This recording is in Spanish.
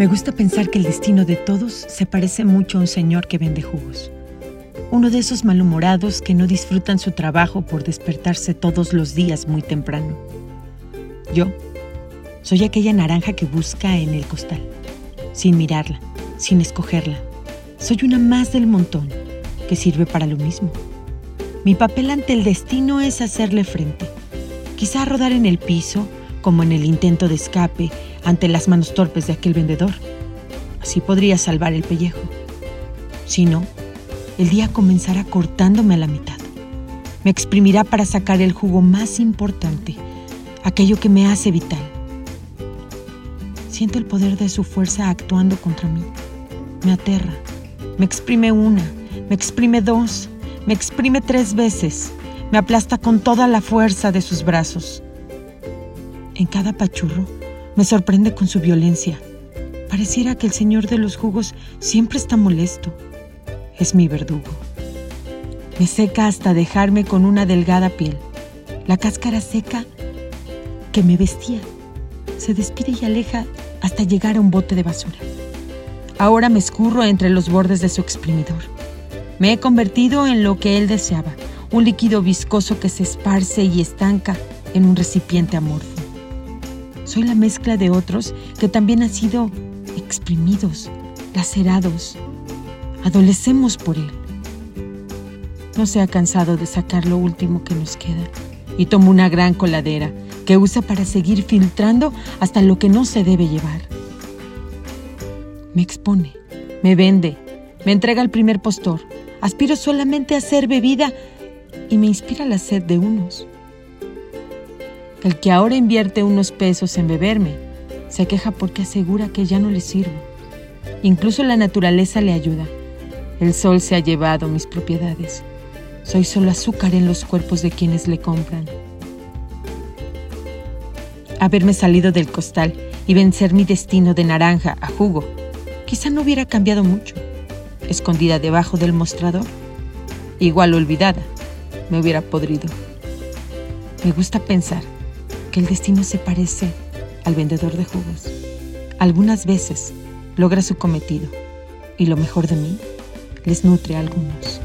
Me gusta pensar que el destino de todos se parece mucho a un señor que vende jugos. Uno de esos malhumorados que no disfrutan su trabajo por despertarse todos los días muy temprano. Yo soy aquella naranja que busca en el costal, sin mirarla, sin escogerla. Soy una más del montón que sirve para lo mismo. Mi papel ante el destino es hacerle frente. Quizá rodar en el piso, como en el intento de escape ante las manos torpes de aquel vendedor. Así podría salvar el pellejo. Si no, el día comenzará cortándome a la mitad. Me exprimirá para sacar el jugo más importante, aquello que me hace vital. Siento el poder de su fuerza actuando contra mí. Me aterra. Me exprime una, me exprime dos, me exprime tres veces. Me aplasta con toda la fuerza de sus brazos. En cada pachurro me sorprende con su violencia. Pareciera que el señor de los jugos siempre está molesto. Es mi verdugo. Me seca hasta dejarme con una delgada piel. La cáscara seca que me vestía se despide y aleja hasta llegar a un bote de basura. Ahora me escurro entre los bordes de su exprimidor. Me he convertido en lo que él deseaba, un líquido viscoso que se esparce y estanca en un recipiente amorfo. Soy la mezcla de otros que también han sido exprimidos, lacerados. Adolecemos por él. No se ha cansado de sacar lo último que nos queda y toma una gran coladera que usa para seguir filtrando hasta lo que no se debe llevar. Me expone, me vende, me entrega el primer postor. Aspiro solamente a ser bebida y me inspira la sed de unos. El que ahora invierte unos pesos en beberme se queja porque asegura que ya no le sirvo. Incluso la naturaleza le ayuda. El sol se ha llevado mis propiedades. Soy solo azúcar en los cuerpos de quienes le compran. Haberme salido del costal y vencer mi destino de naranja a jugo quizá no hubiera cambiado mucho. Escondida debajo del mostrador, igual olvidada, me hubiera podrido. Me gusta pensar que el destino se parece al vendedor de jugos. Algunas veces logra su cometido y lo mejor de mí les nutre a algunos.